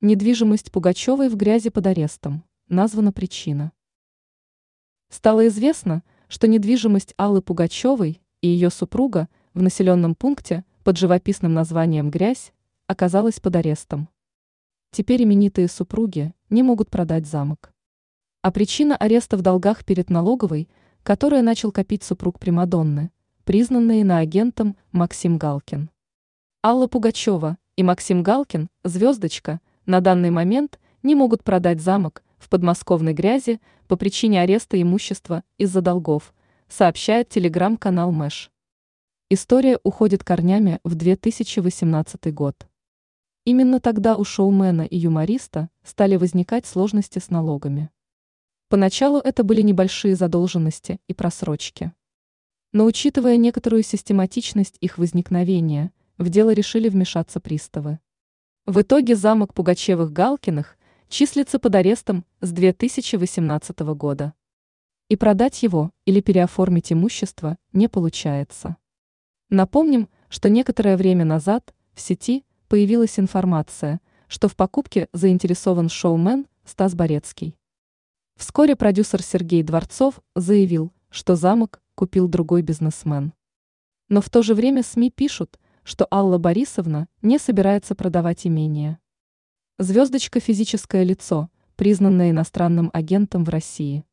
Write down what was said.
Недвижимость Пугачевой в грязи под арестом. Названа причина. Стало известно, что недвижимость Аллы Пугачевой и ее супруга в населенном пункте под живописным названием «Грязь» оказалась под арестом. Теперь именитые супруги не могут продать замок. А причина ареста в долгах перед налоговой, которая начал копить супруг Примадонны, признанный иноагентом Максим Галкин. Алла Пугачева и Максим Галкин, звездочка, на данный момент не могут продать замок в подмосковной грязи по причине ареста имущества из-за долгов, сообщает телеграм-канал Мэш. История уходит корнями в 2018 год. Именно тогда у шоумена и юмориста стали возникать сложности с налогами. Поначалу это были небольшие задолженности и просрочки. Но учитывая некоторую систематичность их возникновения, в дело решили вмешаться приставы. В итоге замок Пугачевых-Галкиных числится под арестом с 2018 года. И продать его или переоформить имущество не получается. Напомним, что некоторое время назад в сети появилась информация, что в покупке заинтересован шоумен Стас Борецкий. Вскоре продюсер Сергей Дворцов заявил, что замок купил другой бизнесмен. Но в то же время СМИ пишут, что Алла Борисовна не собирается продавать имение. Звездочка – физическое лицо, признанное иностранным агентом в России.